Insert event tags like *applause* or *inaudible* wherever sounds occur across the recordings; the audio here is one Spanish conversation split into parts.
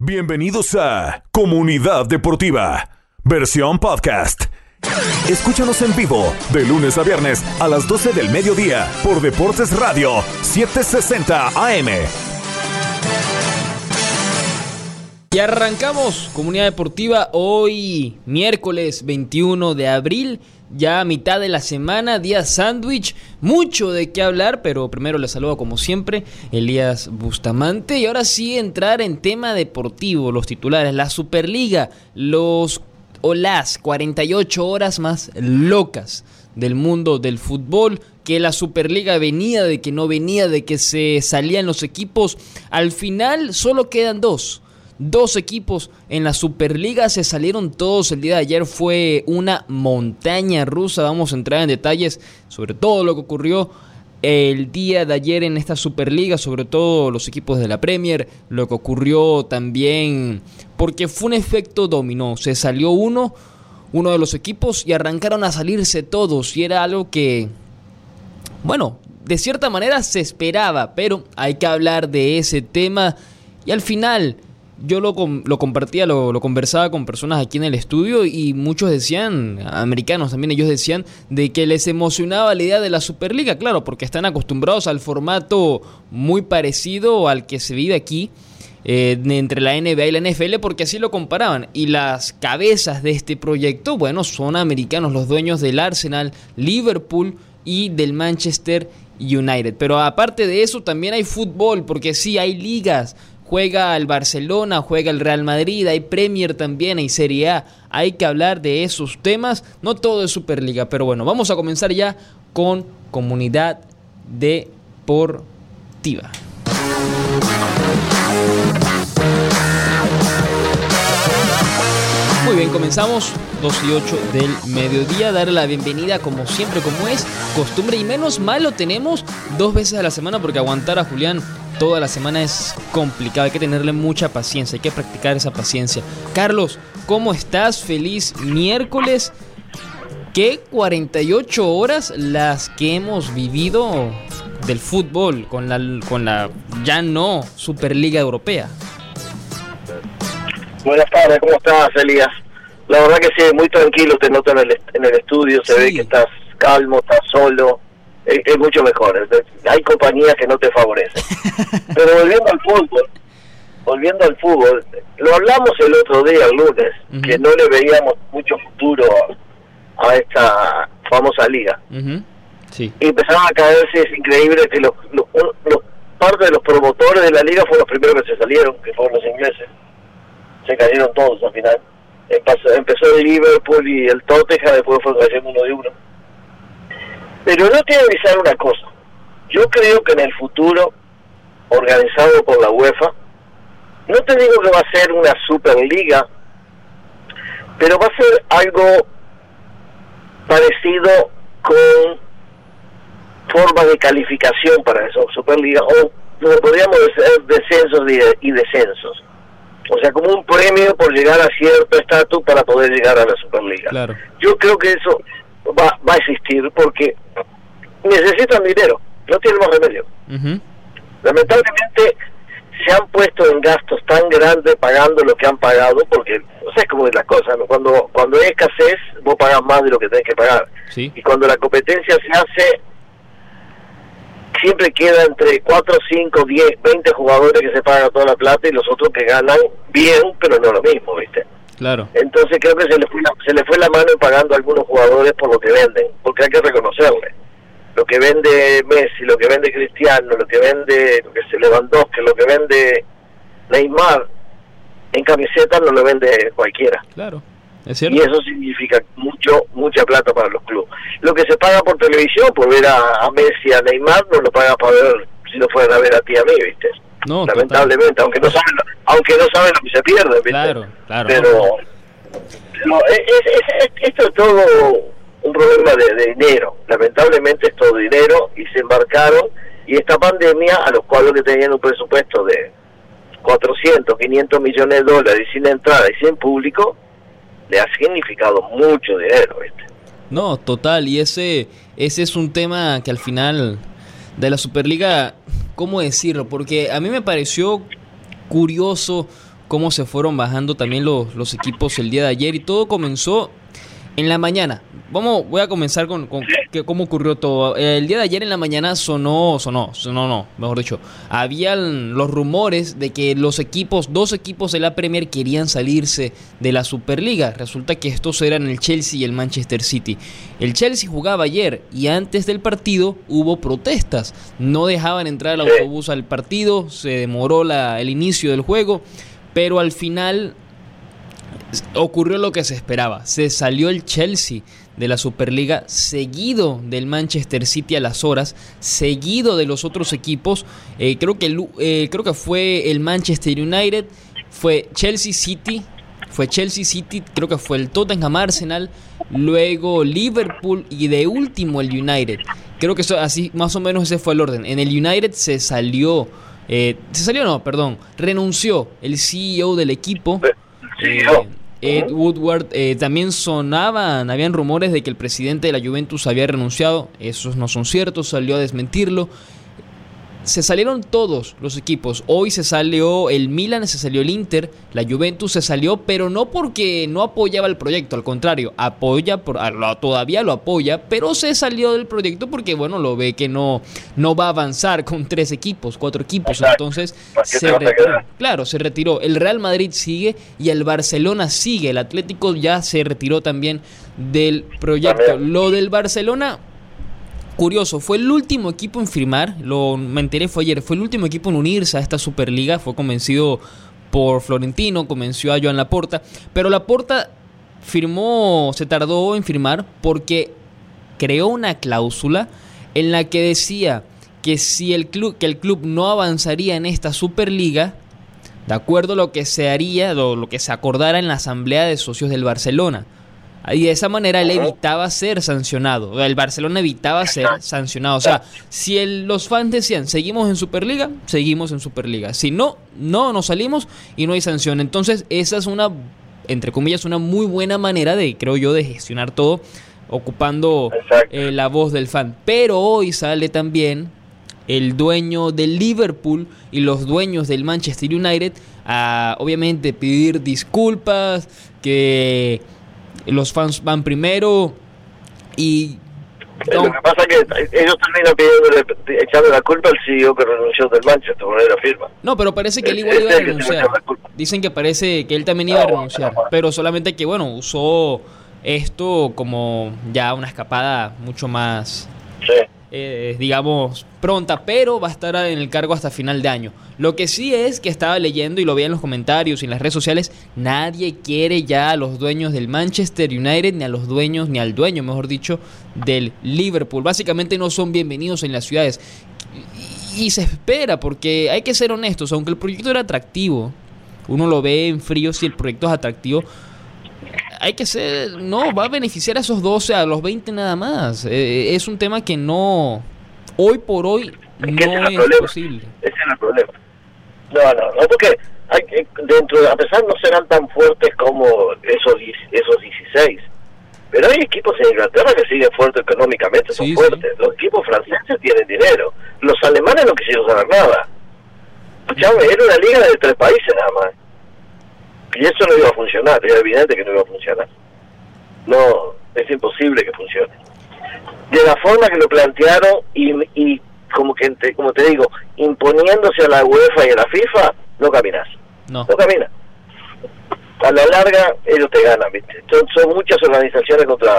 Bienvenidos a Comunidad Deportiva, versión podcast. Escúchanos en vivo de lunes a viernes a las 12 del mediodía por Deportes Radio 760 AM. Y arrancamos Comunidad Deportiva hoy, miércoles 21 de abril ya a mitad de la semana, día sándwich, mucho de qué hablar, pero primero les saludo como siempre, Elías Bustamante, y ahora sí entrar en tema deportivo, los titulares, la Superliga, los o las 48 horas más locas del mundo del fútbol, que la Superliga venía, de que no venía, de que se salían los equipos, al final solo quedan dos Dos equipos en la Superliga se salieron todos el día de ayer. Fue una montaña rusa. Vamos a entrar en detalles sobre todo lo que ocurrió el día de ayer en esta Superliga, sobre todo los equipos de la Premier, lo que ocurrió también, porque fue un efecto dominó. Se salió uno, uno de los equipos y arrancaron a salirse todos. Y era algo que, bueno, de cierta manera se esperaba, pero hay que hablar de ese tema. Y al final yo lo, lo compartía, lo, lo, conversaba con personas aquí en el estudio y muchos decían, americanos también, ellos decían de que les emocionaba la idea de la Superliga, claro, porque están acostumbrados al formato muy parecido al que se vive aquí. Eh, entre la NBA y la NFL porque así lo comparaban y las cabezas de este proyecto bueno son americanos los dueños del Arsenal Liverpool y del Manchester United pero aparte de eso también hay fútbol porque sí hay ligas juega el Barcelona, juega el Real Madrid, hay Premier también, hay Serie A. Hay que hablar de esos temas. No todo es Superliga, pero bueno, vamos a comenzar ya con Comunidad Deportiva. Muy bien, comenzamos 2 y 8 del mediodía. Darle la bienvenida, como siempre, como es costumbre. Y menos mal lo tenemos dos veces a la semana porque aguantar a Julián toda la semana es complicado, hay que tenerle mucha paciencia, hay que practicar esa paciencia. Carlos, ¿cómo estás? Feliz miércoles. ¿Qué 48 horas las que hemos vivido del fútbol con la, con la ya no Superliga Europea? Buenas tardes, ¿cómo estás, Elías? La verdad que sí, muy tranquilo te noto en el, en el estudio, se ve que estás calmo, estás solo, es, mucho mejor. Hay compañías que no te favorecen. *laughs* Pero volviendo al fútbol, volviendo al fútbol, lo hablamos el otro día, el lunes, que no le veíamos mucho futuro a esta famosa liga. sí. Y empezaron a caerse, es increíble que los, los, parte de los promotores de la liga fueron los primeros que se salieron, que fueron los ingleses. Se cayeron todos al final. Empezó, empezó el Liverpool y el Tottenham, después fue cayendo uno de uno. Pero no voy avisar una cosa. Yo creo que en el futuro, organizado por la UEFA, no te digo que va a ser una superliga, pero va a ser algo parecido con forma de calificación para esa superliga, o podríamos decir descensos y descensos. O sea, como un premio por llegar a cierto estatus para poder llegar a la Superliga. Claro. Yo creo que eso va, va a existir porque necesitan dinero, no tienen más remedio. Lamentablemente se han puesto en gastos tan grandes pagando lo que han pagado, porque no sé cómo es la cosa, cuando cuando hay escasez vos pagas más de lo que tenés que pagar. Y cuando la competencia se hace, siempre queda entre 4, 5, 10, 20 jugadores que se pagan toda la plata y los otros que ganan bien, pero no lo mismo, ¿viste? Claro. Entonces creo que se le fue la, se le fue la mano pagando a algunos jugadores por lo que venden, porque hay que reconocerle. Lo que vende Messi, lo que vende Cristiano, lo que vende lo que se Lewandowski, lo que vende Neymar, en camiseta no lo vende cualquiera. Claro. ¿Es cierto? Y eso significa mucho, mucha plata para los clubes. Lo que se paga por televisión, por ver a, Messi, a Neymar, no lo paga para ver, si no fueran a ver a ti a mí, ¿viste? No, lamentablemente, aunque no saben, aunque no saben lo que se pierde, ¿viste? Claro, claro. Pero, esto es todo un problema de, dinero. Lamentablemente es todo dinero y se embarcaron y esta pandemia, a los cuales que tenían un presupuesto de 400, 500 millones de dólares y sin entrada y sin público, le ha significado mucho dinero. No, total, y ese, ese es un tema que al final de la Superliga, ¿cómo decirlo? Porque a mí me pareció curioso cómo se fueron bajando también los, los equipos el día de ayer y todo comenzó en la mañana, vamos, voy a comenzar con, cómo ocurrió todo. El día de ayer en la mañana sonó, sonó, sonó, no, mejor dicho, habían los rumores de que los equipos, dos equipos de la Premier querían salirse de la Superliga. Resulta que estos eran el Chelsea y el Manchester City. El Chelsea jugaba ayer y antes del partido hubo protestas. No dejaban entrar el autobús al partido, se demoró la, el inicio del juego, pero al final ocurrió lo que se esperaba. Se salió el Chelsea de la Superliga, seguido del Manchester City a las horas, seguido de los otros equipos. Eh, creo, que, eh, creo que fue el Manchester United, fue Chelsea City, fue Chelsea City, creo que fue el Tottenham Arsenal, luego Liverpool y de último el United. Creo que eso, así más o menos ese fue el orden. En el United se salió, eh, se salió no, perdón, renunció el CEO del equipo. Ed Woodward, eh, también sonaban, habían rumores de que el presidente de la Juventus había renunciado, esos no son ciertos, salió a desmentirlo se salieron todos los equipos. Hoy se salió el Milan, se salió el Inter, la Juventus se salió, pero no porque no apoyaba el proyecto, al contrario, apoya, por, todavía lo apoya, pero se salió del proyecto porque, bueno, lo ve que no, no va a avanzar con tres equipos, cuatro equipos, entonces se retiró. Claro, se retiró. El Real Madrid sigue y el Barcelona sigue. El Atlético ya se retiró también del proyecto. Lo del Barcelona curioso, fue el último equipo en firmar, lo me enteré fue ayer, fue el último equipo en unirse a esta Superliga, fue convencido por Florentino, convenció a Joan Laporta, pero Laporta firmó, se tardó en firmar porque creó una cláusula en la que decía que si el club, que el club no avanzaría en esta Superliga, de acuerdo a lo que se haría, lo que se acordara en la asamblea de socios del Barcelona. Y de esa manera él evitaba ser sancionado. El Barcelona evitaba ser sancionado. O sea, si los fans decían, seguimos en Superliga, seguimos en Superliga. Si no, no, nos salimos y no hay sanción. Entonces, esa es una, entre comillas, una muy buena manera de, creo yo, de gestionar todo, ocupando eh, la voz del fan. Pero hoy sale también el dueño del Liverpool y los dueños del Manchester United a, obviamente, pedir disculpas, que los fans van primero y... Lo que pasa es que ellos terminan pidiendo, echarle la culpa al CEO que renunció del Manchester, por la firma. No, pero parece que él igual iba a renunciar. Dicen que parece que él también iba a renunciar, pero solamente que, bueno, usó esto como ya una escapada mucho más... Sí eh, digamos, pronta, pero va a estar en el cargo hasta final de año. Lo que sí es que estaba leyendo y lo veía en los comentarios y en las redes sociales, nadie quiere ya a los dueños del Manchester United, ni a los dueños, ni al dueño, mejor dicho, del Liverpool. Básicamente no son bienvenidos en las ciudades. Y, se espera, porque hay que ser honestos, aunque el proyecto era atractivo, uno lo ve en frío si el proyecto es atractivo, hay que ser, no, va a beneficiar a esos 12, a los 20 nada más. Eh, es un tema que no, hoy por hoy, no es, posible. Ese es el problema. No, no, no, porque hay, dentro, a pesar no serán tan fuertes como esos, esos 16, pero hay equipos en Inglaterra que siguen fuertes económicamente, son fuertes. Los equipos franceses tienen dinero. Los alemanes no quisieron saber nada. Escuchame, era una liga de tres países nada más. Y eso no iba a funcionar, era evidente que no iba a funcionar. No, es imposible que funcione. De la forma que lo plantearon y, y como que te, como te digo, imponiéndose a la UEFA y a la FIFA, no caminas. No. No caminas. A la larga ellos te ganan, ¿viste? Son, muchas organizaciones contra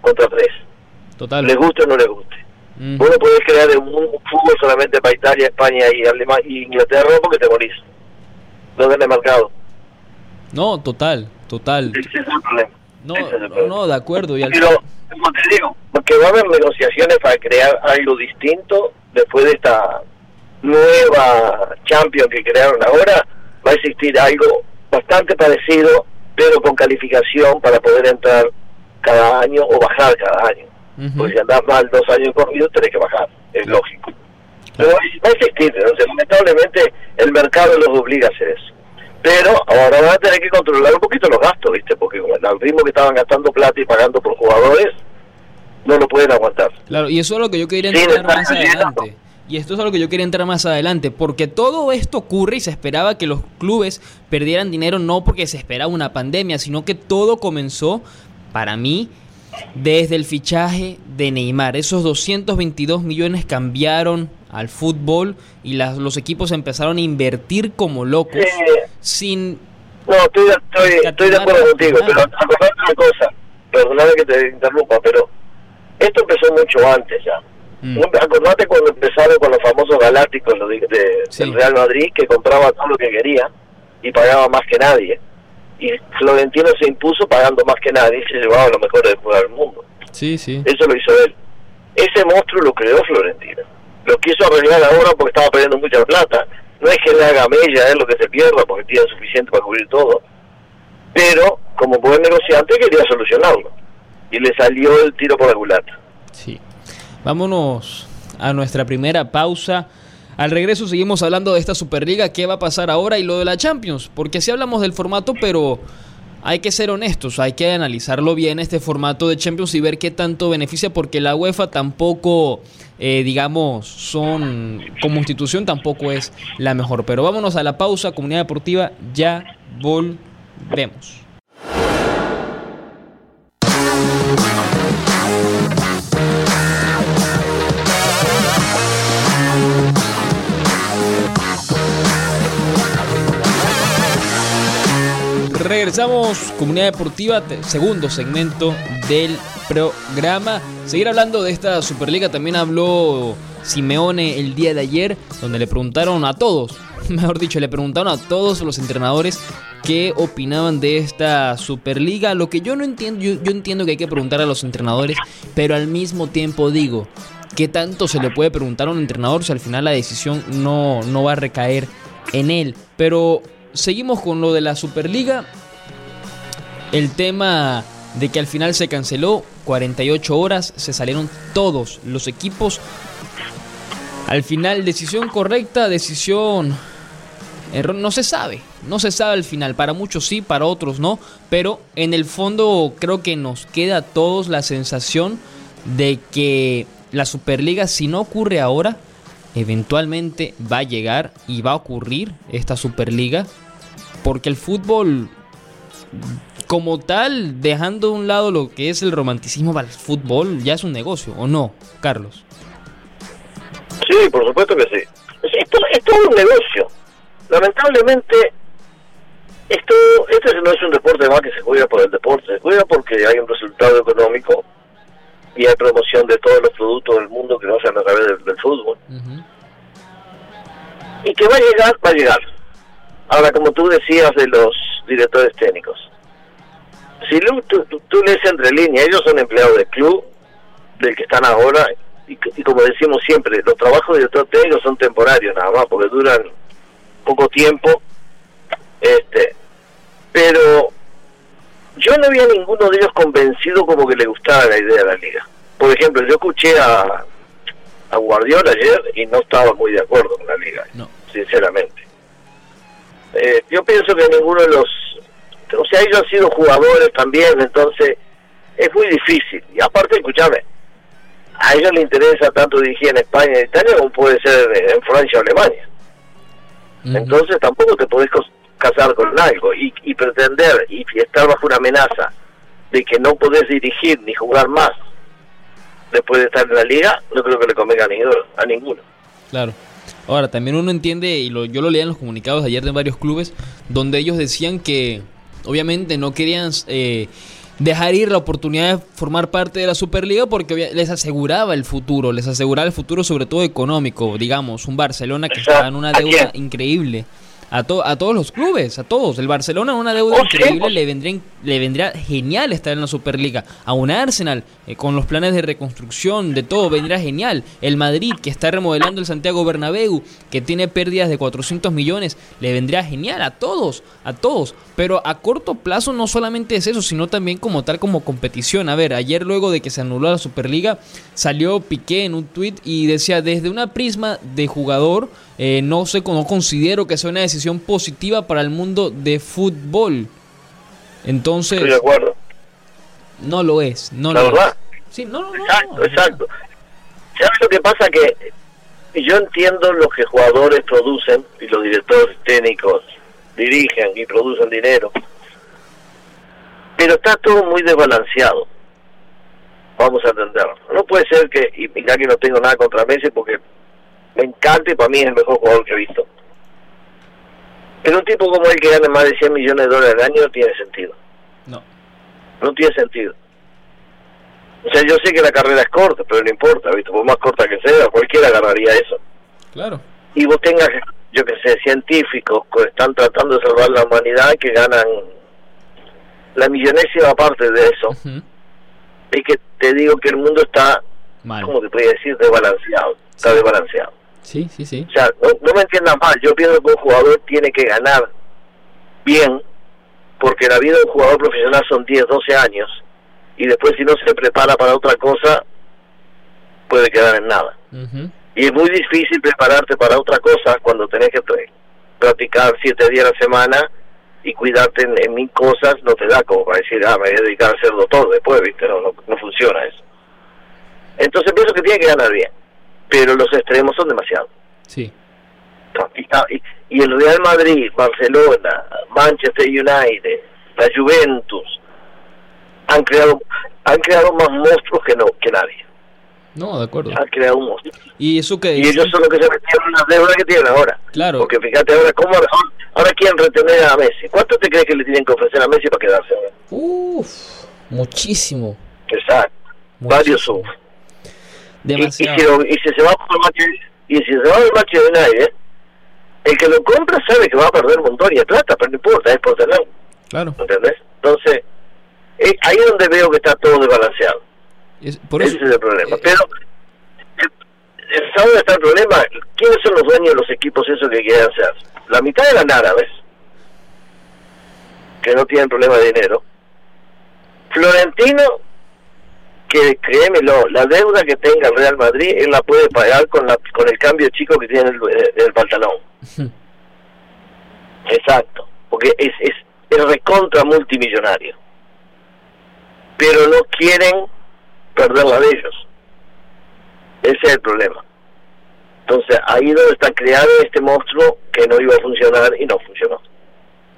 contra tres. Total. Les guste o no les guste. Mm. Vos no podés crear un, fútbol solamente para Italia, España y, Alemania, y Inglaterra porque te morís. No tenés mercado. No, total, total. No, no, de acuerdo. Y al... Pero, como te digo, porque va a haber negociaciones para crear algo distinto después de esta nueva Champions que crearon ahora, va a existir algo bastante parecido, pero con calificación para poder entrar cada año o bajar cada año. Porque si andas mal dos años corridos, tenés que bajar, es lógico. Pero va a existir, entonces, lamentablemente el mercado los obliga a hacer eso pero ahora van a tener que controlar un poquito los gastos, ¿viste? Porque el ritmo que estaban gastando plata y pagando por jugadores, no lo pueden aguantar. Claro, y eso es lo que yo quería entender más adelante. y esto es a lo que yo quería entrar más adelante, porque todo esto ocurre y se esperaba que los clubes perdieran dinero no porque se esperaba una pandemia, sino que todo comenzó, para mí, desde el fichaje de Neymar. Esos 222 millones cambiaron al fútbol y las, los equipos empezaron a invertir como locos sin... No, estoy, estoy, de acuerdo contigo, pero acordate una cosa, perdóname que te interrumpa, pero esto empezó mucho antes ya. Mm. Acordate cuando empezaron con los famosos galácticos de, del Real Madrid, que compraba todo lo que quería y pagaba más que nadie. Y Florentino se impuso pagando más que nadie y se llevaba lo mejor del del mundo. Sí, sí. Eso lo hizo él. Ese monstruo lo creó Florentino. Lo quiso arreglar ahora porque estaba perdiendo mucha plata. No es que le haga mella, es lo que se pierda porque tiene suficiente para cubrir todo. Pero, como buen negociante, quería solucionarlo. Y le salió el tiro por la culata. Sí. Vámonos a nuestra primera pausa. Al regreso seguimos hablando de esta Superliga, qué va a pasar ahora y lo de la Champions, porque si hablamos del formato, pero hay que ser honestos, hay que analizarlo bien este formato de Champions y ver qué tanto beneficia, porque la UEFA tampoco, eh, digamos, son como institución tampoco es la mejor. Pero vámonos a la pausa, comunidad deportiva, ya volvemos. Regresamos, Comunidad Deportiva, segundo segmento del programa. Seguir hablando de esta Superliga, también habló Simeone el día de ayer, donde le preguntaron a todos, *laughs* mejor dicho, le preguntaron a todos los entrenadores qué opinaban de esta Superliga. Lo que yo no entiendo, yo, entiendo que hay que preguntar a los entrenadores, pero al mismo tiempo digo, ¿qué tanto se le puede preguntar a un entrenador si al final la decisión no, no va a recaer en él? Pero seguimos con lo de la Superliga. El tema de que al final se canceló, 48 horas, se salieron todos los equipos. Al final, decisión correcta, decisión... Error, no se sabe, no se sabe al final, para muchos sí, para otros no, pero en el fondo creo que nos queda a todos la sensación de que la Superliga, si no ocurre ahora, eventualmente va a llegar y va a ocurrir esta Superliga porque el fútbol como tal, dejando a un lado lo que es el romanticismo para el fútbol, ya es un negocio, ¿o no, Carlos? Sí, por supuesto que sí. Esto es todo un negocio. Lamentablemente, esto este no es un deporte más que se juega por el deporte, se juega porque hay un resultado económico y hay promoción de todos los productos del mundo que no sean a través del, fútbol. Y que va a llegar, va a llegar Ahora, como tú decías de los directores técnicos, si tú, tú, lees entre líneas, ellos son empleados del club, del que están ahora, y, como decimos siempre, los trabajos de director técnico son temporarios nada más, porque duran poco tiempo. este Pero yo no había ninguno de ellos convencido como que le gustaba la idea de la liga. Por ejemplo, yo escuché a, a Guardiola ayer y no estaba muy de acuerdo con la liga, sinceramente. Eh, yo pienso que ninguno de los, o sea, ellos han sido jugadores también, entonces es muy difícil. Y aparte, escúchame, a ellos les interesa tanto dirigir en España y Italia como puede ser en Francia o Alemania. Entonces tampoco te podés casar con algo y, y pretender y estar bajo una amenaza de que no podés dirigir ni jugar más después de estar en la liga, no creo que le convenga a ninguno. A ninguno. Claro. Ahora, también uno entiende, y lo, yo lo leía en los comunicados ayer de varios clubes, donde ellos decían que obviamente no querían eh, dejar ir la oportunidad de formar parte de la Superliga porque les aseguraba el futuro, les aseguraba el futuro sobre todo económico, digamos, un Barcelona que estaba en una deuda increíble a, a todos los clubes, a todos. El Barcelona una deuda increíble le vendría, le vendría genial estar en la Superliga. A un Arsenal eh, con los planes de reconstrucción, de todo, vendría genial. El Madrid que está remodelando el Santiago Bernabéu, que tiene pérdidas de 400 millones, le vendría genial a todos, a todos. Pero a corto plazo no solamente es eso, sino también como tal como competición. A ver, ayer luego de que se anuló la Superliga, salió Piqué en un tweet y decía desde una prisma de jugador, eh, no sé, no considero que sea una decisión positiva para el mundo de fútbol. Entonces... Estoy de acuerdo. No lo es, no La lo verdad. Sí, no, exacto, exacto. ¿Sabes lo que pasa? Que yo entiendo lo que jugadores producen y los directores técnicos dirigen y producen dinero, pero está todo muy desbalanceado. Vamos a entenderlo. No puede ser que, y mira que no tengo nada contra Messi porque me encanta y para mí es el mejor jugador que he visto. Pero un tipo como él que gane más de 100 millones de dólares al año no tiene sentido. No. Tiene sentido. O sea, yo sé que la carrera es corta, pero no importa, ¿viste? Por más corta que sea, cualquiera agarraría eso. Claro. Y vos tengas, yo que sé, científicos que están tratando de salvar la humanidad que ganan la millonésima parte de eso. Es que te digo que el mundo está, Mal. ¿cómo te podría decir? Desbalanceado. Está Sí. desbalanceado. Sí, sí, sí. O sea, no, no me entiendan mal, yo pienso que un jugador tiene que ganar bien, porque la vida de un jugador profesional son 10, 12 años, y después si no se prepara para otra cosa, puede quedar en nada. Y es muy difícil prepararte para otra cosa cuando tenés que practicar 7 días a la semana y cuidarte en, en mil cosas, no te da como para decir, ah, me voy a dedicar a hacerlo todo después, ¿viste? No, no, no funciona eso. Entonces pienso que tiene que ganar bien, pero los extremos son demasiados. Sí. Y, está- y- y el Real Madrid, Barcelona, Manchester United, la Juventus han creado han creado más monstruos que no que nadie. No, de acuerdo. Han creado un monstruo. Y eso que Y ellos son los que se metieron en las deudas que tienen ahora. Claro. Porque fíjate ahora cómo ahora, ahora quieren retener a Messi. ¿Cuánto te crees que le tienen que ofrecer a Messi para quedarse? ahora? Uf, muchísimo. Exacto. Varios son. Y, y si, Demasiado. y si se va por el Manchester- y si se va del Manchester United, el que lo compra sabe que va a perder un montón de plata, pero no importa, es por tener. Claro. ¿entendés? Entonces, eh, ahí es donde veo que está todo desbalanceado. Es- por eso. Ese es el problema. eh, Pero, ¿sabes dónde está el problema? ¿Quiénes son los dueños de los equipos esos que quieren hacer? La mitad de la árabes, que no tienen problema de dinero. Florentino, que créemelo, la deuda que tenga el Real Madrid, él la puede pagar con, la, con el cambio chico que tiene el, el pantalón. *laughs* Exacto, porque es, es, es recontra multimillonario. Pero no quieren perder la de ellos. Ese es el problema. Entonces, ahí donde está creado este monstruo que no iba a funcionar y no funcionó.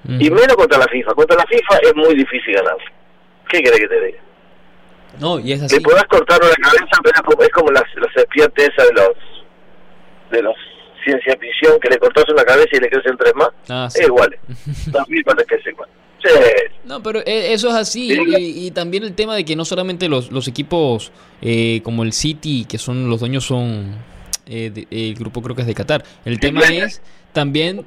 Y menos contra la FIFA. Contra la FIFA es muy difícil ganar. ¿Qué querés que te diga? No, y es así. Le podrás cortar una cabeza, pero es como, la, la serpiente esa de los de los ciencia ficción, que le cortas una cabeza y le crecen tres más. Ah, sí. *laughs* Es igual. La FIFA le crece igual. Sí. No, pero e- eso es así. Sí. Y, y también el tema de que no solamente los, los equipos eh, como el City, que son los dueños son eh, de- el grupo creo que es de Qatar. El tema es también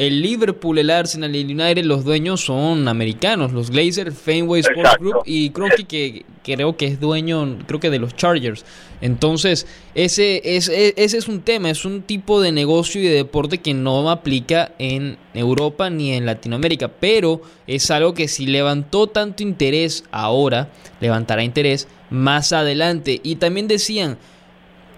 el Liverpool, el Arsenal y el United, los dueños son americanos, los Glazers, Fenway Sports Exacto. Group y Kroenke que creo que es dueño, creo que de los Chargers. Entonces, ese es, e- ese es un tema, es un tipo de negocio y de deporte que no aplica en Europa ni en Latinoamérica, pero es algo que si levantó tanto interés ahora, levantará interés más adelante. Y también decían,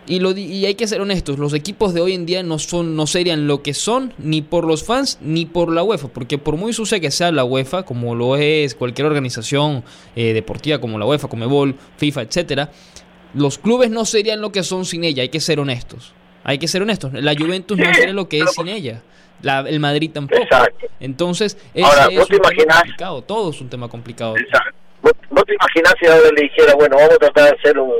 y, lo, y hay que ser honestos, los equipos de hoy en día no son no serían lo que son ni por los fans ni por la UEFA, porque por muy sucia que sea la UEFA, como lo es cualquier organización eh, deportiva como la UEFA, Comebol, FIFA, etcétera, los clubes no serían lo que son sin ella, hay que ser honestos. Hay que ser honestos, la Juventus no sería lo que es sin ella. La- el Madrid tampoco. Exacto. Entonces, ese Ahora, es ¿vos te un tema complicado. Todo es un tema complicado. Exacto. ¿Vos, vos te imaginás si ahora le dijera, bueno, vamos a tratar de hacer un...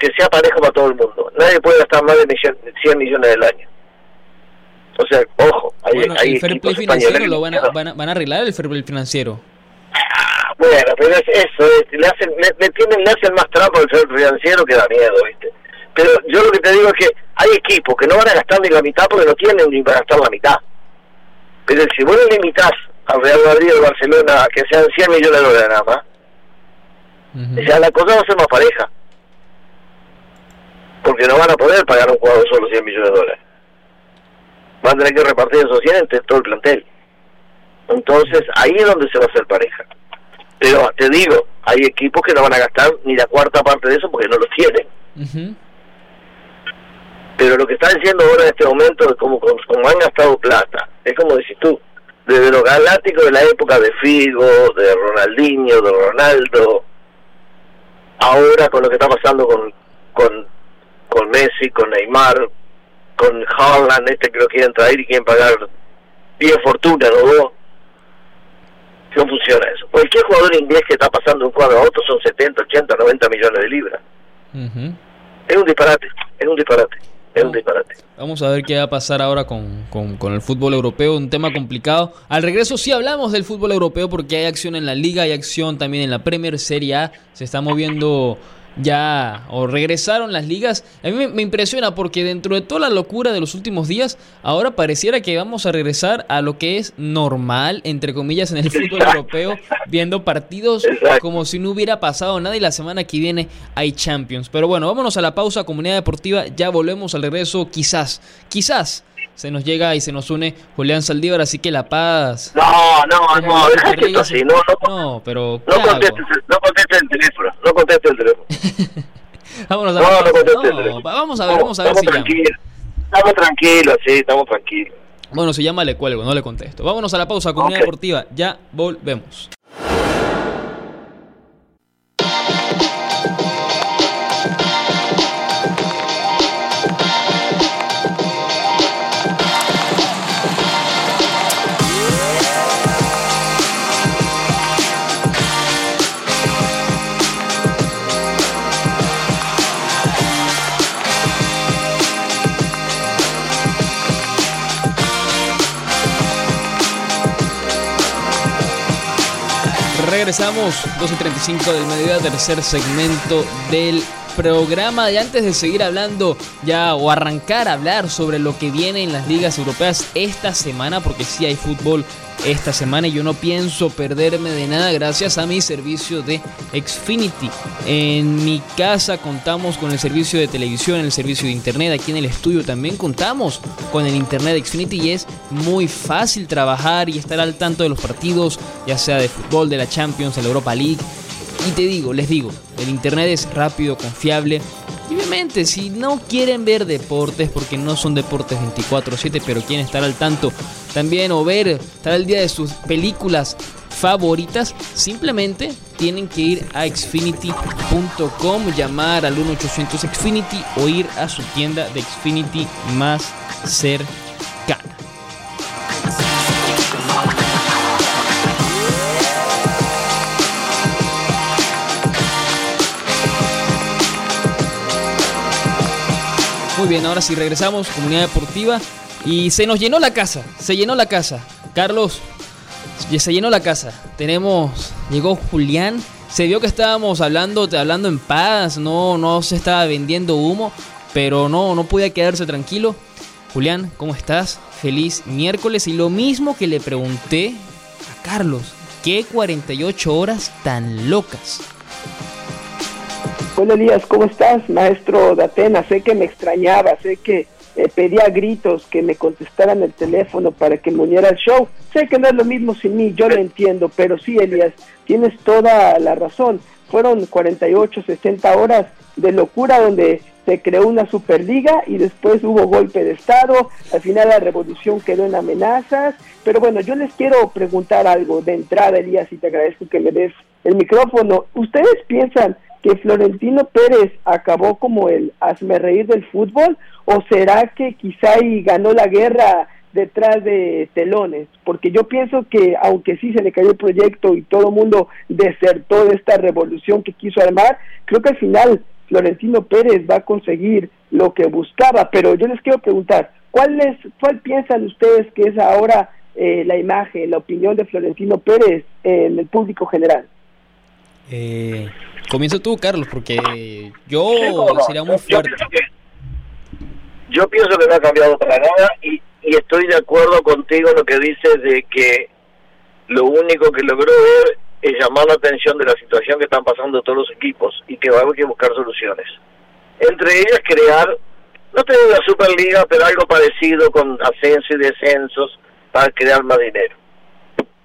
que sea parejo para todo el mundo. Nadie puede gastar más de millon- 100 millones del año. O sea, ojo, hay, Bueno, hay el fair play financiero lo van a, que- van a, van a arreglar el fair play financiero. Ah, Bueno, pero es eso, es, le, hacen, le, le tienen, le hacen más trampa al fair financiero que da miedo, ¿viste? Pero yo lo que te digo es que hay equipos que no van a gastar ni la mitad porque no tienen ni para gastar la mitad. Pero si vos le limitás al Real Madrid o Barcelona a que sean 100 millones de dólares nada más, Ujú. o sea, la cosa va a ser más pareja. Porque no van a poder pagar a un jugador solo 100 millones de dólares. Van a tener que repartir esos 100 entre todo el plantel. Entonces, ahí es donde se va a hacer pareja. Pero te digo, hay equipos que no van a gastar ni la cuarta parte de eso porque no lo tienen. Ujú. Pero lo que está diciendo ahora en este momento, es como, como, como han gastado plata, es como decís tú, desde los galácticos de la época de Figo, de Ronaldinho, de Ronaldo, ahora con lo que está pasando con, con, con Messi, con Neymar, con Haaland, este que lo quieren traer y quieren pagar 10 fortunas, ¿no? ¿Cómo funciona eso? Cualquier jugador inglés que está pasando de un cuadro a otro son 70, 80, 90 millones de libras. Es un disparate, es un disparate. Es un disparate. Vamos a ver qué va a pasar ahora con, con, con, el fútbol europeo, un tema complicado. Al regreso sí hablamos del fútbol europeo porque hay acción en la liga, hay acción también en la Premier Serie A, se está moviendo ya o regresaron las ligas. A mí me, impresiona porque dentro de toda la locura de los últimos días, ahora pareciera que vamos a regresar a lo que es normal, entre comillas, en el fútbol europeo, viendo partidos como si no hubiera pasado nada y la semana que viene hay Champions. Pero bueno, vámonos a la pausa, comunidad deportiva, ya volvemos al regreso, quizás, quizás se nos llega y se nos une Julián Saldívar, así que La Paz. No, no, no, que no, no, no, pero. No contestes, no el teléfono, no contestes el teléfono. *laughs* Vámonos a no, no el teléfono. Vamos a ver, vamos a ver si tranquilos, Estamos tranquilos, sí, estamos tranquilos. Bueno, si llama le cuelgo, no le contesto. Vámonos a la pausa, comunidad deportiva, ya volvemos. Regresamos, 12.35 del mediodía, tercer segmento del programa. Y antes de seguir hablando ya o arrancar a hablar sobre lo que viene en las ligas europeas esta semana, porque sí hay fútbol esta semana y yo no pienso perderme de nada gracias a mi servicio de Xfinity. En mi casa contamos con el servicio de televisión, el servicio de internet, aquí en el estudio también contamos con el internet de Xfinity y es muy fácil trabajar y estar al tanto de los partidos, ya sea de fútbol, de la Champions, de la Europa League. Y te digo, les digo, el internet es rápido, confiable. Y obviamente, si no quieren ver deportes, porque no son deportes 24/7, pero quieren estar al tanto también o ver, estar al día de sus películas favoritas, simplemente tienen que ir a xfinity.com, llamar al 1800 Xfinity o ir a su tienda de Xfinity más cercana. Bien, ahora sí regresamos, comunidad deportiva. Y se nos llenó la casa, se llenó la casa. Carlos, se llenó la casa. Tenemos, llegó Julián. Se vio que estábamos hablando, hablando en paz, no, no se estaba vendiendo humo, pero no, no podía quedarse tranquilo. Julián, ¿cómo estás? Feliz miércoles. Y lo mismo que le pregunté a Carlos, ¿qué 48 horas tan locas? Hola Elías, ¿cómo estás? Maestro de Atenas, sé que me extrañaba, sé que eh, pedía gritos que me contestaran el teléfono para que me uniera al show. Sé que no es lo mismo sin mí, yo lo entiendo, pero sí, Elías, tienes toda la razón. Fueron 48, 60 horas de locura donde se creó una superliga y después hubo golpe de Estado, al final la revolución quedó en amenazas, pero bueno, yo les quiero preguntar algo de entrada, Elías, y te agradezco que me des el micrófono. ¿Ustedes piensan que Florentino Pérez acabó como el hazme reír del fútbol o será que quizá y ganó la guerra detrás de telones? Porque yo pienso que aunque sí se le cayó el proyecto y todo el mundo desertó de esta revolución que quiso armar, creo que al final Florentino Pérez va a conseguir lo que buscaba, pero yo les quiero preguntar, ¿cuál, es, cuál piensan ustedes que es ahora eh, la imagen, la opinión de Florentino Pérez en el público general? Eh, Comienza tú, Carlos, porque yo sería muy fuerte. Yo pienso, que, no ha cambiado para nada y, estoy de acuerdo contigo en lo que dices de que lo único que logró ver es llamar la atención de la situación que están pasando todos los equipos y que va a haber que buscar soluciones. Entre ellas crear, no tener una Superliga, pero algo parecido con ascenso y descensos para crear más dinero.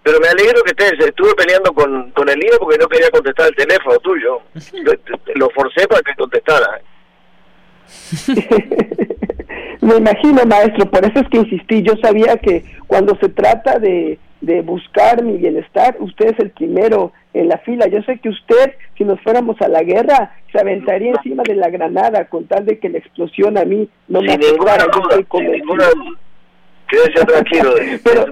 Pero me alegro que estés, estuve peleando con, con el lío porque no quería contestar el teléfono tuyo. *laughs* Lo, forcé para que contestara. *laughs* Me imagino, maestro, por eso es que insistí. Yo sabía que cuando se trata de, de buscar mi bienestar, usted es el primero en la fila. Yo sé que usted, si nos fuéramos a la guerra, se aventaría encima de la granada con tal de que la explosión a mí no me. Yo estoy Quédese tranquilo. *laughs* Pero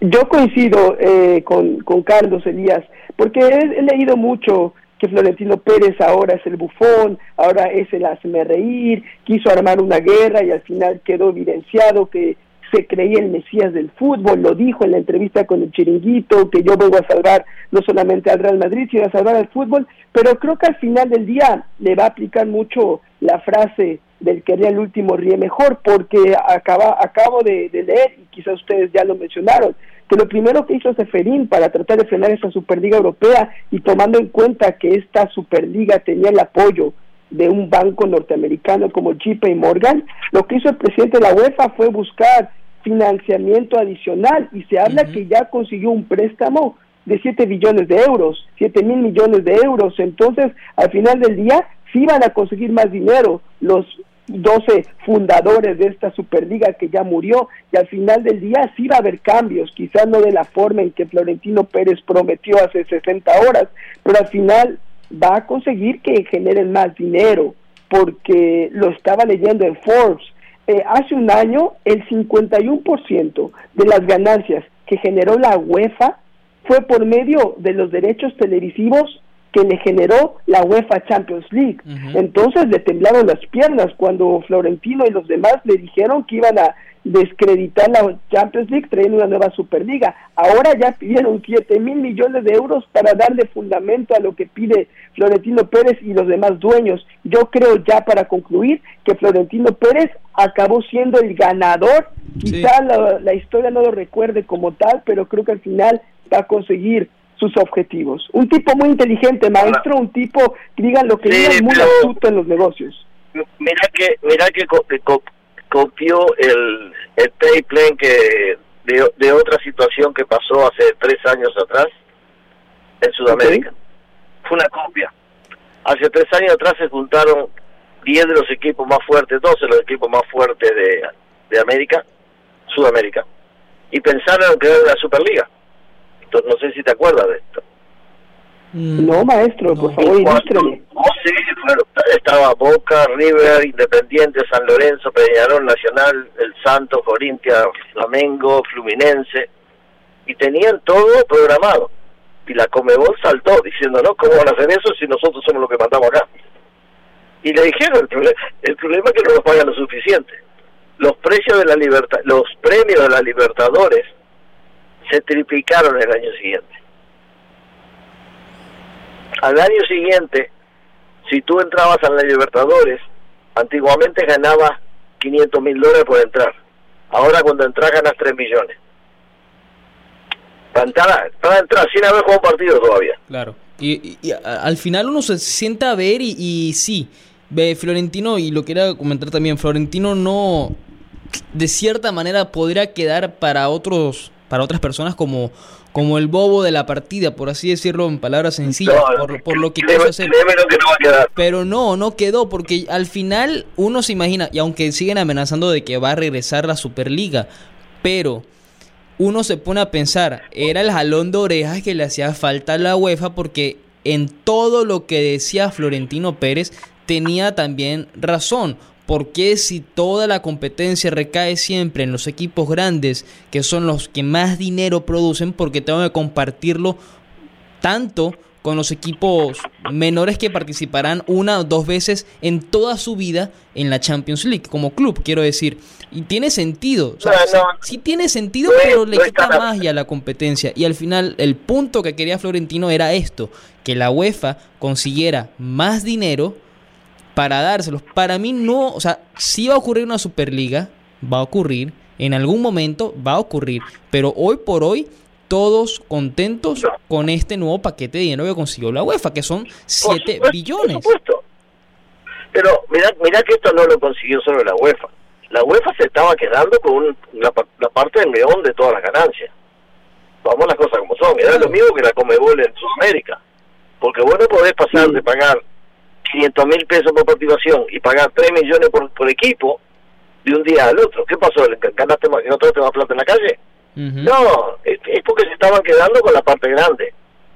yo coincido eh, con, con Carlos Elías, porque he, leído mucho que Florentino Pérez ahora es el bufón, ahora es el hazme reír, quiso armar una guerra y al final quedó evidenciado que se creía el Mesías del fútbol, lo dijo en la entrevista con el chiringuito, que yo vengo a salvar no solamente al Real Madrid, sino a salvar al fútbol, pero creo que al final del día le va a aplicar mucho la frase del que haría el último ríe mejor, porque acaba, acabo de, leer, y quizás ustedes ya lo mencionaron, que lo primero que hizo Seferín para tratar de frenar esa Superliga Europea y tomando en cuenta que esta Superliga tenía el apoyo de un banco norteamericano como JP Morgan, lo que hizo el presidente de la UEFA fue buscar financiamiento adicional y se habla que ya consiguió un préstamo de 7 billones de euros, 7 mil millones de euros. Entonces, al final del día, sí van a conseguir más dinero los 12 fundadores de esta Superliga que ya murió y al final del día sí va a haber cambios, quizás no de la forma en que Florentino Pérez prometió hace 60 horas, pero al final va a conseguir que generen más dinero, porque lo estaba leyendo en Forbes, eh, hace un año el 51% de las ganancias que generó la UEFA fue por medio de los derechos televisivos que le generó la UEFA Champions League. Entonces le temblaron las piernas cuando Florentino y los demás le dijeron que iban a descreditar la Champions League trayendo una nueva Superliga. Ahora ya pidieron 7 mil millones de euros para darle fundamento a lo que pide Florentino Pérez y los demás dueños. Yo creo ya para concluir que Florentino Pérez acabó siendo el ganador. Quizá la, la historia no lo recuerde como tal, pero creo que al final va a conseguir sus objetivos. Un tipo muy inteligente, maestro, un tipo, digan lo que digan, muy astuto en los negocios. Mira que, mira que copió el, el pay plan que de, otra situación que pasó hace tres años atrás en Sudamérica. Fue una copia. Hace tres años atrás se juntaron 10 de los equipos más fuertes, 12 de los equipos más fuertes de, de América, Sudamérica, y pensaron en crear la Superliga no sé si te acuerdas de esto. Mm. No, maestro, por favor, ilústreme. estaba Boca, River, Independiente, San Lorenzo, Peñarol, Nacional, El Santo, Corintia, Flamengo, Fluminense, y tenían todo programado. Y la Comebol saltó diciendo, no, ¿cómo van a hacer eso si nosotros somos los que mandamos acá? Y le dijeron, el, el problema es que no nos pagan lo suficiente. Los precios de la libertad, los premios de la Libertadores se triplicaron el año siguiente. Al año siguiente, si tú entrabas a la Libertadores, antiguamente ganabas 500 mil dólares por entrar. Ahora cuando entras ganas 3 millones. Para para entrar sin haber jugado partido todavía. Claro. Y, al final uno se sienta a ver y, y sí, ve Florentino, y lo quería comentar también, Florentino no, de cierta manera podría quedar para otros para otras personas como, como el bobo de la partida, por así decirlo en palabras sencillas, por, lo que quiso hacer. Pero no, no quedó, porque al final uno se imagina, y aunque siguen amenazando de que va a regresar la Superliga, pero uno se pone a pensar, era el jalón de orejas que le hacía falta a la UEFA porque en todo lo que decía Florentino Pérez tenía también razón. ¿Por qué si toda la competencia recae siempre en los equipos grandes, que son los que más dinero producen, porque tengo que compartirlo tanto con los equipos menores que participarán una o dos veces en toda su vida en la Champions League, como club, quiero decir. Y tiene sentido. sí, tiene sentido, pero le quita magia a la competencia. Y al final, el punto que quería Florentino era esto: que la UEFA consiguiera más dinero para dárselos. Para mí no, o sea, si va a ocurrir una Superliga, va a ocurrir, en algún momento va a ocurrir, pero hoy por hoy todos contentos con este nuevo paquete de dinero que consiguió la UEFA, que son 7 billones. Por supuesto. Pero mira, mira que esto no lo consiguió solo la UEFA. La UEFA se estaba quedando con la, parte del león de todas las ganancias. Vamos las cosas como son. Era lo mismo que la Comebol en Sudamérica. Porque vos no podés pasar de pagar 500 mil pesos por participación y pagar 3 millones por, por equipo de un día al otro. ¿Qué pasó? ¿Ganaste más, no más plata en la calle? No, es, porque se estaban quedando con la parte grande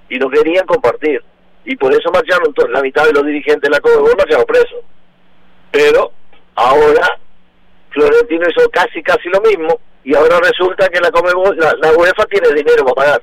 y no querían compartir. Y por eso marcharon la mitad de los dirigentes de la Comebol marcharon presos. Pero ahora Florentino hizo casi casi lo mismo y ahora resulta que la Comebol, la, UEFA tiene dinero para pagar.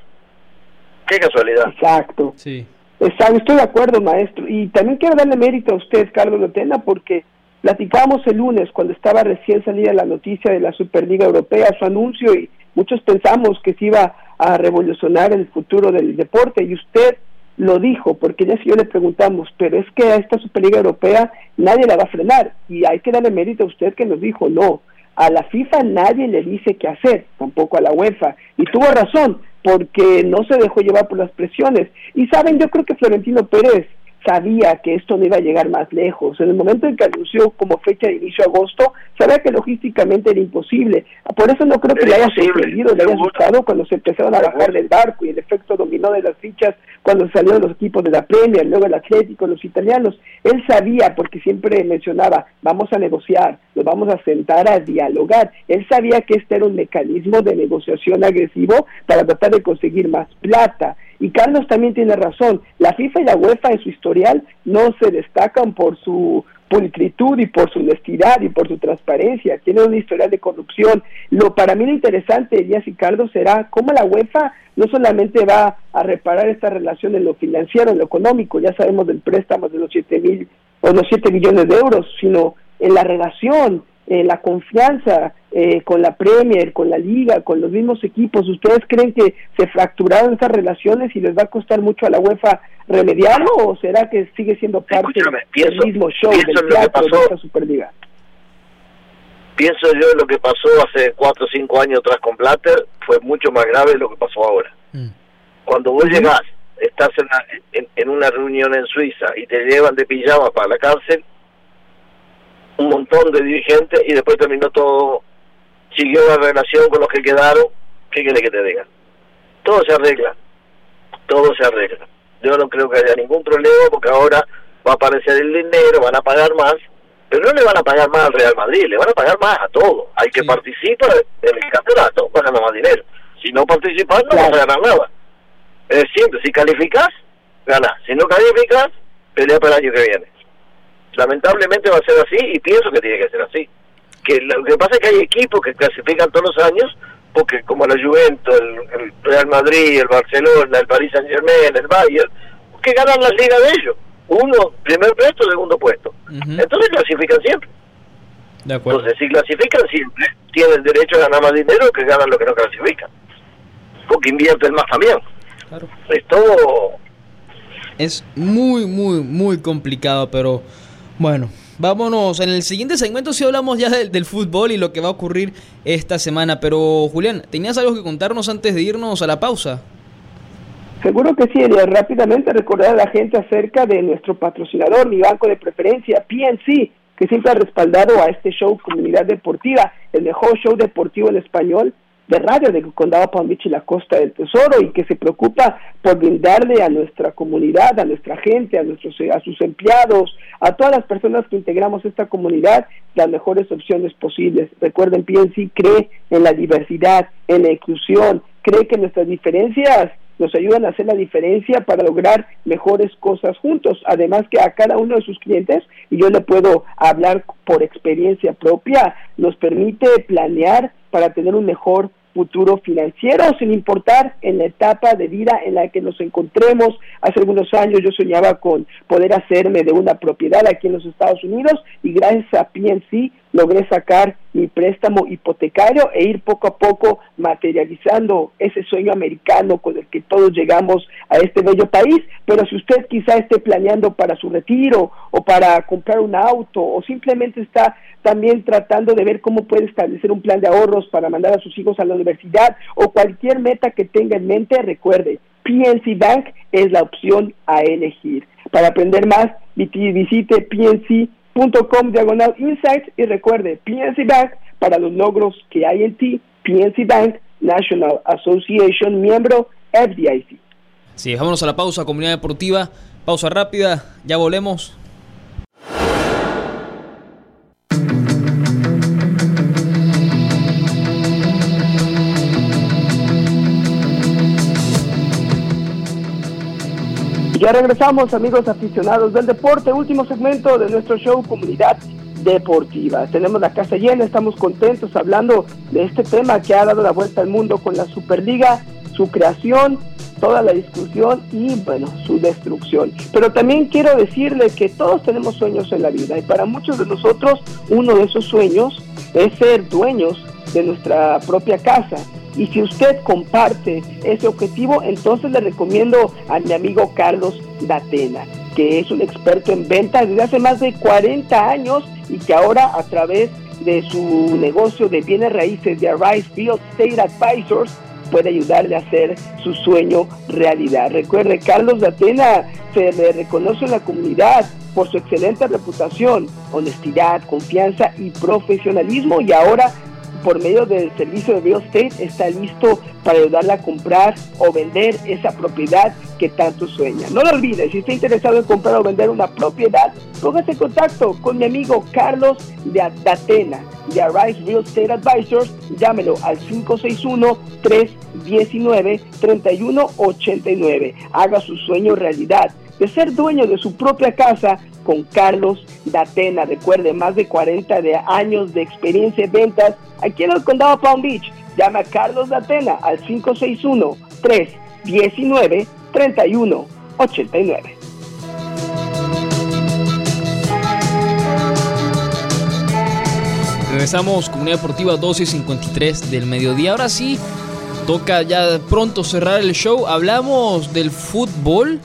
Qué casualidad. Exacto. Sí. Exacto, estoy de acuerdo, maestro. Y también quiero darle mérito a usted, Carlos Lotena, porque platicamos el lunes cuando estaba recién salida la noticia de la Superliga Europea, su anuncio, y muchos pensamos que se iba a revolucionar el futuro del deporte, y usted lo dijo, porque ya si yo le preguntamos, pero es que a esta Superliga Europea nadie la va a frenar, y hay que darle mérito a usted que nos dijo, no, a la FIFA nadie le dice qué hacer, tampoco a la UEFA, y tuvo razón, porque no se dejó llevar por las presiones. Y saben, yo creo que Florentino Pérez sabía que esto no iba a llegar más lejos. En el momento en que anunció como fecha de inicio agosto, sabía que logísticamente era imposible. Por eso no creo que le haya sorprendido, le haya asustado cuando se empezaron a bajar del barco y el efecto dominó de las fichas cuando salieron los equipos de la Premier, luego el Atlético, los italianos. Él sabía, porque siempre mencionaba, vamos a negociar, nos vamos a sentar a dialogar. Él sabía que este era un mecanismo de negociación agresivo para tratar de conseguir más plata. Y Carlos también tiene razón, la FIFA y la UEFA en su historial no se destacan por su pulcritud y por su honestidad y por su transparencia, tienen una historial de corrupción. Lo para mí lo interesante, Elías y Carlos, será cómo la UEFA no solamente va a reparar esta relación en lo financiero, en lo económico, ya sabemos del préstamo de los 7 mil o los 7 millones de euros, sino en la relación, en la confianza, eh, con la Premier, con la Liga, con los mismos equipos. ¿Ustedes creen que se fracturaron estas relaciones y les va a costar mucho a la UEFA remediarlo o será que sigue siendo parte del mismo show del teatro de esta Superliga? Pienso yo lo que pasó hace cuatro o cinco años atrás con Plater fue mucho más grave de lo que pasó ahora. Mm. Cuando vos llegás, estás en, en una reunión en Suiza y te llevan de pijama para la cárcel, un montón de dirigentes y después terminó todo siguió la relación con los que quedaron, ¿qué quiere que te diga? Todo se arregla, todo se arregla. Yo no creo que haya ningún problema porque ahora va a aparecer el dinero, van a pagar más, pero no le van a pagar más al Real Madrid, le van a pagar más a todo. Hay que participar en el campeonato, va a ganar más dinero. Si no participas, no vas a ganar nada. Es simple, si calificas, ganas. Si no calificas, pelea para el año que viene. Lamentablemente va a ser así y pienso que tiene que ser así que lo que pasa es que hay equipos que clasifican todos los años, porque como la Juventus, el, Real Madrid, el Barcelona, el Paris Saint Germain, el Bayern, que ganan la liga de ellos. Uno, primer puesto, segundo puesto. Entonces clasifican siempre. De acuerdo. Entonces, si clasifican siempre, tienen derecho a ganar más dinero que ganan los que no clasifican. Porque invierten más también. Claro. Es todo... Es muy, muy, muy complicado, pero bueno, Vámonos, en el siguiente segmento sí hablamos ya del, fútbol y lo que va a ocurrir esta semana, pero Julián, ¿tenías algo que contarnos antes de irnos a la pausa? Seguro que sí, rápidamente recordar a la gente acerca de nuestro patrocinador, mi banco de preferencia, PNC, que siempre ha respaldado a este show Comunidad Deportiva, el mejor show deportivo en español de radio de Condado Palm Beach y la Costa del Tesoro y que se preocupa por brindarle a nuestra comunidad, a nuestra gente, a nuestros a sus empleados, a todas las personas que integramos esta comunidad las mejores opciones posibles. Recuerden, PNC cree en la diversidad, en la inclusión, cree que nuestras diferencias nos ayudan a hacer la diferencia para lograr mejores cosas juntos. Además que a cada uno de sus clientes, y yo le puedo hablar por experiencia propia, nos permite planear para tener un mejor futuro financiero, sin importar en la etapa de vida en la que nos encontremos. Hace algunos años yo soñaba con poder hacerme de una propiedad aquí en los Estados Unidos y gracias a PNC logré sacar mi préstamo hipotecario e ir poco a poco materializando ese sueño americano con el que todos llegamos a este bello país. Pero si usted quizá esté planeando para su retiro o para comprar un auto o simplemente está también tratando de ver cómo puede establecer un plan de ahorros para mandar a sus hijos a la universidad o cualquier meta que tenga en mente, recuerde, PNC Bank es la opción a elegir. Para aprender más, visite pnc.com diagonal insights y recuerde, PNC Bank para los logros que hay en ti, PNC Bank National Association, miembro FDIC. Sí, vámonos a la pausa, comunidad deportiva. Pausa rápida, ya volvemos. Ya regresamos, amigos aficionados del deporte, último segmento de nuestro show Comunidad Deportiva. Tenemos la casa llena, estamos contentos hablando de este tema que ha dado la vuelta al mundo con la Superliga, su creación, toda la discusión y bueno, su destrucción. Pero también quiero decirle que todos tenemos sueños en la vida y para muchos de nosotros uno de esos sueños es ser dueños de nuestra propia casa y si usted comparte ese objetivo, entonces le recomiendo a mi amigo Carlos Datena, que es un experto en ventas desde hace más de 40 años y que ahora a través de su negocio de bienes raíces de Arise Real Estate Advisors puede ayudarle a hacer su sueño realidad. Recuerde, Carlos Datena se le reconoce en la comunidad por su excelente reputación, honestidad, confianza y profesionalismo y ahora por medio del servicio de real estate está listo para ayudarle a comprar o vender esa propiedad que tanto sueña. No lo olvides, si está interesado en comprar o vender una propiedad, póngase en contacto con mi amigo Carlos de Atena de Arise Real Estate Advisors, llámelo al 561-319-3189. Haga su sueño realidad de ser dueño de su propia casa con Carlos Datena. Recuerde, más de 40 de años de experiencia en ventas aquí en el condado Palm Beach. Llama a Carlos Datena al 561-319-3189. Regresamos, Comunidad Deportiva 12.53 del mediodía. Ahora sí, toca ya pronto cerrar el show. Hablamos del fútbol.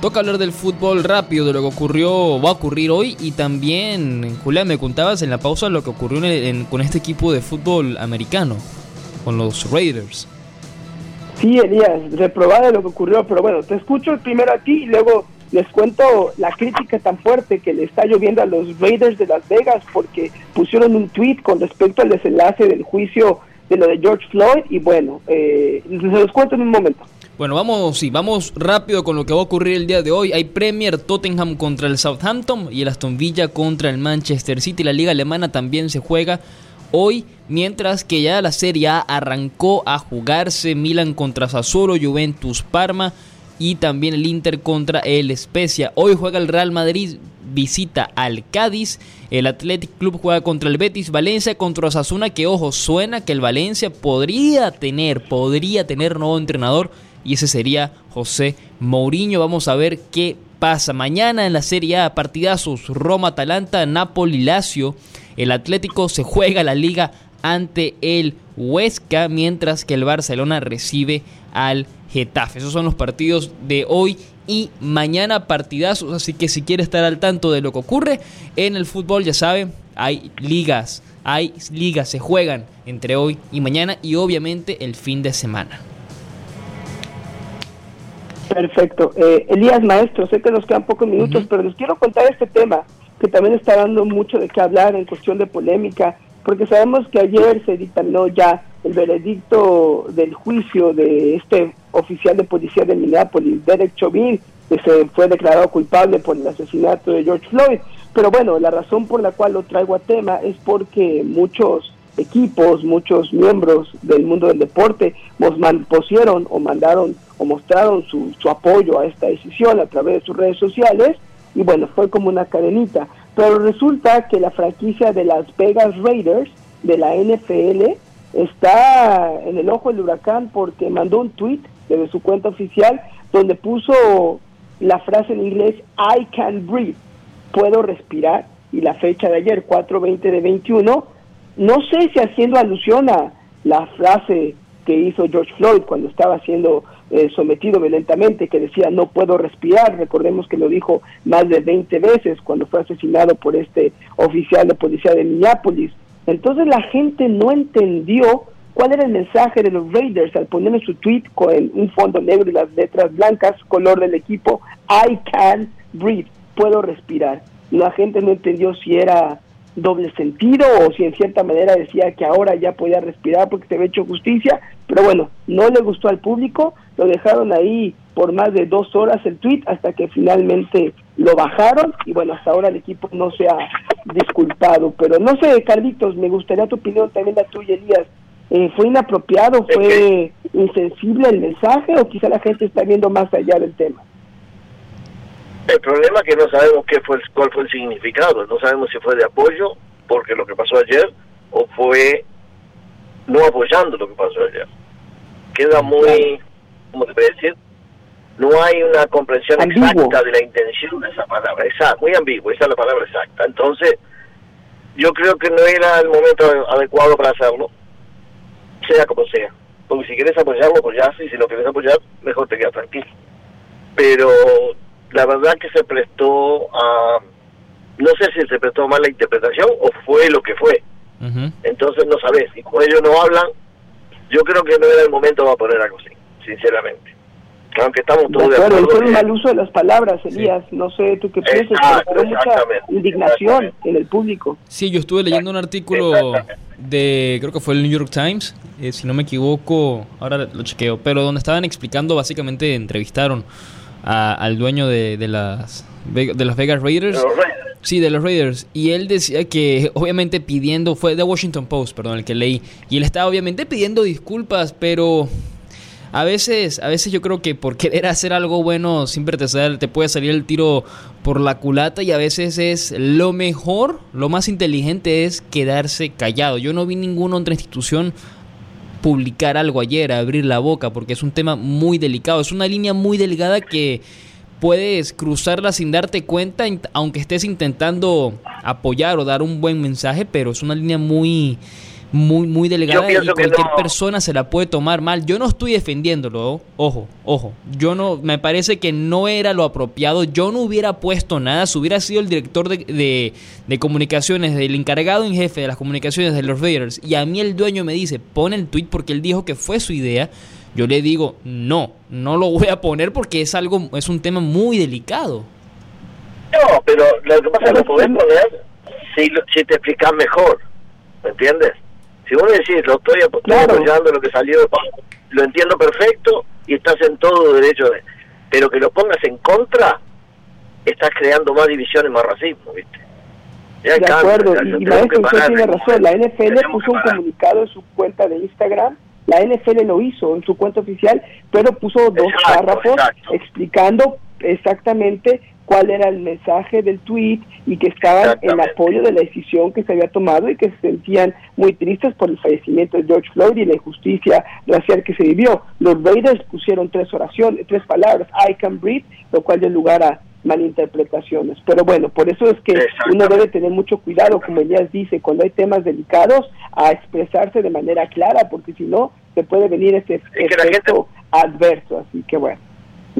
Toca hablar del fútbol rápido, de lo que ocurrió, va a ocurrir hoy y también, Julián, me contabas en la pausa lo que ocurrió con este equipo de fútbol americano, con los Raiders. Sí, Elías, reprobada lo que ocurrió, pero bueno, te escucho primero a ti y luego les cuento la crítica tan fuerte que le está lloviendo a los Raiders de Las Vegas porque pusieron un tweet con respecto al desenlace del juicio de lo de George Floyd y bueno, eh, se los cuento en un momento. Bueno, vamos, sí, vamos rápido con lo que va a ocurrir el día de hoy. Hay Premier Tottenham contra el Southampton y el Aston Villa contra el Manchester City. La liga alemana también se juega hoy, mientras que ya la Serie A arrancó a jugarse Milan contra Sassuolo, Juventus Parma y también el Inter contra el Spezia. Hoy juega el Real Madrid visita al Cádiz, el Athletic Club juega contra el Betis, Valencia contra Osasuna, que ojo, suena que el Valencia podría tener, podría tener nuevo entrenador y ese sería José Mourinho. Vamos a ver qué pasa. Mañana en la Serie A, partidazos Roma-Atalanta, Napoli-Lazio. El Atlético se juega la liga ante el Huesca, mientras que el Barcelona recibe al Getafe. Esos son los partidos de hoy y mañana partidazos, así que si quiere estar al tanto de lo que ocurre en el fútbol, ya sabe, hay ligas, hay ligas, se juegan entre hoy y mañana y obviamente el fin de semana. Perfecto. Eh, Elías Maestro, sé que nos quedan pocos minutos, pero les quiero contar este tema que también está dando mucho de qué hablar en cuestión de polémica, porque sabemos que ayer se dictaminó ya el veredicto del juicio de este oficial de policía de Minneapolis, Derek Chauvin, que se fue declarado culpable por el asesinato de George Floyd. Pero bueno, la razón por la cual lo traigo a tema es porque muchos equipos, muchos miembros del mundo del deporte pusieron o mandaron o mostraron su, su apoyo a esta decisión a través de sus redes sociales y bueno, fue como una cadenita. Pero resulta que la franquicia de Las Vegas Raiders de la NFL está en el ojo del huracán porque mandó un tweet desde su cuenta oficial donde puso la frase en inglés I can breathe, puedo respirar y la fecha de ayer 4:20 de 21 no sé si haciendo alusión a la frase que hizo George Floyd cuando estaba siendo eh, sometido violentamente, que decía no puedo respirar, recordemos que lo dijo más de 20 veces cuando fue asesinado por este oficial de policía de Minneapolis. Entonces la gente no entendió cuál era el mensaje de los Raiders al poner en su tweet con un fondo negro y las letras blancas, color del equipo, I can breathe, puedo respirar. La gente no entendió si era doble sentido o si en cierta manera decía que ahora ya podía respirar porque se había hecho justicia, pero bueno, no le gustó al público, lo dejaron ahí por más de dos horas el tweet hasta que finalmente lo bajaron y bueno, hasta ahora el equipo no se ha disculpado, pero no sé, Carlitos, me gustaría tu opinión también la tuya, Elías. Eh, ¿Fue inapropiado, fue insensible el mensaje o quizá la gente está viendo más allá del tema? El problema es que no sabemos qué fue cuál fue el significado, no sabemos si fue de apoyo porque lo que pasó ayer o fue no apoyando lo que pasó ayer. Queda muy, ¿cómo te puede decir? No hay una comprensión exacta de la intención de esa palabra, exacto, muy ambiguo, esa es la palabra exacta. Entonces, yo creo que no era el momento adecuado para hacerlo, sea como sea. Porque si quieres apoyarlo, apoyás, y si no quieres apoyar, mejor te quedas tranquilo. Pero la verdad que se prestó a... No sé si se prestó mal la interpretación o fue lo que fue. Entonces no sabes. Y como ellos no hablan, yo creo que no era el momento para poner algo así, sinceramente. Aunque estamos todos de, acuerdo. Fue un mal uso de las palabras, Elías. No sé tú qué piensas, pero mucha indignación en el público. Sí, yo estuve leyendo un artículo de, creo que fue el New York Times, eh, si no me equivoco, ahora lo chequeo, pero donde estaban explicando, básicamente entrevistaron al dueño de, de, las de los Vegas Raiders. Sí, de los Raiders. Y él decía que obviamente pidiendo, fue de Washington Post, perdón, el que leí. Y él estaba obviamente pidiendo disculpas, pero a veces, a veces yo creo que por querer hacer algo bueno siempre te, te puede salir el tiro por la culata y a veces es lo mejor, lo más inteligente es quedarse callado. Yo no vi ninguna otra institución publicar algo ayer, abrir la boca, porque es un tema muy delicado, es una línea muy delgada que puedes cruzarla sin darte cuenta, aunque estés intentando apoyar o dar un buen mensaje, pero es una línea muy muy muy delgada y cualquier persona se la puede tomar mal. Yo no estoy defendiéndolo, ojo, ojo. Yo no me parece que no era lo apropiado. Yo no hubiera puesto nada, si hubiera sido el director de, de, comunicaciones, del encargado en jefe de las comunicaciones de los Raiders y a mí el dueño me dice, "Pon el tweet porque él dijo que fue su idea." Yo le digo, "No, no lo voy a poner porque es algo es un tema muy delicado." No, pero lo que pasa es que lo podés poner si, si te explicas mejor. ¿Me entiendes? Si vos decís, lo estoy, apoyando lo que salió, lo entiendo perfecto y estás en todo derecho de... Pero que lo pongas en contra, estás creando más divisiones, más racismo, ¿viste? de acuerdo, y, maestro, usted tiene razón. La NFL puso un comunicado en su cuenta de Instagram. La NFL lo hizo en su cuenta oficial, pero puso dos párrafos explicando exactamente cuál era el mensaje del tweet y que estaban en apoyo de la decisión que se había tomado y que se sentían muy tristes por el fallecimiento de George Floyd y la injusticia racial que se vivió. Los Raiders pusieron tres oraciones, tres palabras, I can breathe, lo cual dio lugar a malinterpretaciones. Pero bueno, por eso es que uno debe tener mucho cuidado, como Elías dice, cuando hay temas delicados, a expresarse de manera clara, porque si no, se puede venir ese efecto adverso. Así que bueno.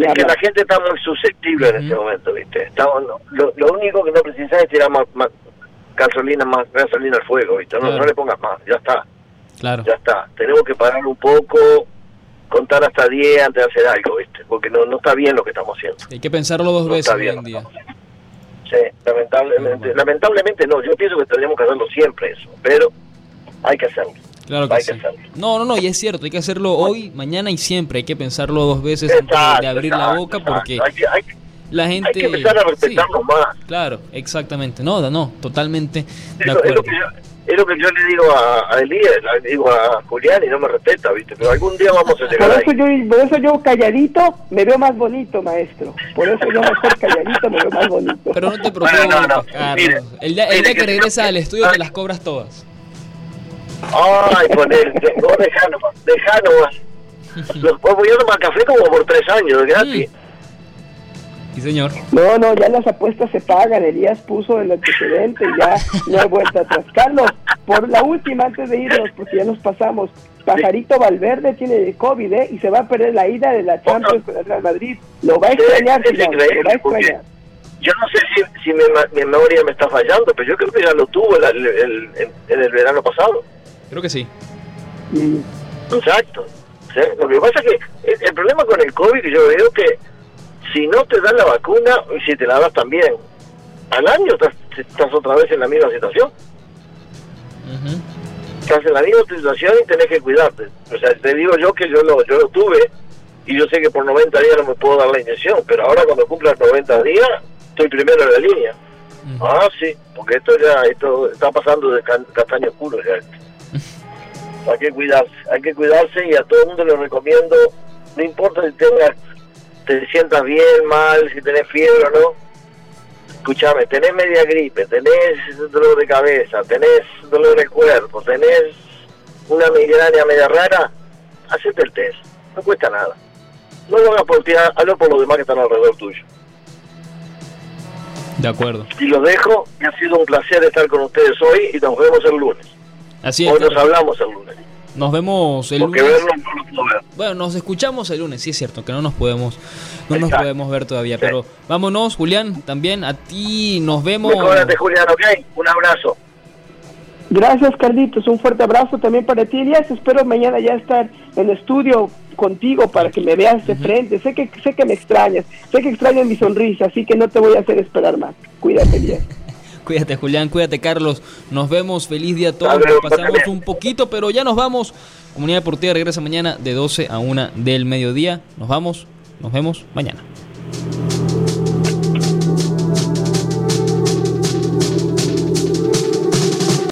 Es que la gente está muy susceptible en este momento, ¿viste? Estamos, lo, lo, único que no precisas es tirar más, gasolina, más gasolina al fuego, ¿viste? No, no le pongas más, ya está. Claro. Ya está. Tenemos que parar un poco, contar hasta 10 antes de hacer algo, ¿viste? Porque no, no está bien lo que estamos haciendo. Hay que pensarlo dos veces hoy en día. Sí, lamentablemente. Lamentablemente no, yo pienso que tendríamos que hacerlo siempre eso, pero hay que hacerlo. Claro que sí. no, no, no, y es cierto, hay que hacerlo hoy, mañana y siempre. Hay que pensarlo dos veces antes de abrir la boca porque la gente. Hay que empezar a respetarnos más. Claro, exactamente. No, no, totalmente de acuerdo. Es lo, que yo, le digo a, a Elías, le digo a Julián y no me respeta, ¿viste? Pero algún día vamos a llegar por eso Yo, por eso yo calladito me veo más bonito, maestro. Por eso yo mejor calladito me veo más bonito. Pero no te preocupes, Carlos. el día, el día que regresa al estudio te las cobras todas. Ay, poner, no, dejá nomás, dejá nomás. Los puedo a tomar café como por tres años, gratis. Sí, señor. No, no, ya las apuestas se pagan. Elías puso el antecedente y ya no hay vuelta atrás. *laughs* Carlos, por la última, antes de irnos, porque ya nos pasamos. Pajarito Valverde tiene COVID ¿eh? y se va a perder la ida de la Champions con el Real Madrid. Lo va a extrañar, lo va a extrañar. Yo no sé si, si mi, memoria me está fallando, pero yo creo que ya lo tuvo el, en el verano pasado. Creo que sí. Exacto. Lo que pasa es que el, problema con el COVID yo veo que si no te dan la vacuna, y si te la das también, al año estás, otra vez en la misma situación. Estás en la misma situación y tenés que cuidarte. O sea, te digo yo que yo lo, yo lo tuve y yo sé que por 90 días no me puedo dar la inyección, pero ahora cuando cumpla 90 días, estoy primero en la línea. Ah, sí, porque esto ya esto está pasando de castaño oscuro ya hay que cuidarse, hay que cuidarse y a todo el mundo le recomiendo, no importa si tengas te sientas bien, mal, si tenés fiebre o no. Escúchame, tenés media gripe, tenés dolor de cabeza, tenés dolor de cuerpo, tenés una migraña media rara, hacete el test, no cuesta nada. No lo hagas por ti, hazlo por los demás que están alrededor tuyo. De acuerdo. Y los dejo, ha sido un placer estar con ustedes hoy y nos vemos el lunes. Así es. Hoy nos hablamos el lunes. Nos vemos el Porque lunes. verlo no lo puedo ver. Bueno, nos escuchamos el lunes, sí es cierto, que no nos podemos, no nos podemos ver todavía, pero vámonos, Julián, también a ti nos vemos. Mejórate, Julián, ¿ok? Un abrazo. Gracias, Carlitos. Un fuerte abrazo también para ti, Elías. Espero mañana ya estar en el estudio contigo para que me veas de frente. Sé que sé que me extrañas, sé que extrañas mi sonrisa, así que no te voy a hacer esperar más. Cuídate, Elías. Cuídate, Julián, cuídate, Carlos. Nos vemos, feliz día a todos. Nos pasamos un poquito, pero ya nos vamos. Comunidad Deportiva regresa mañana de 12 a 1 del mediodía. Nos vamos, nos vemos mañana.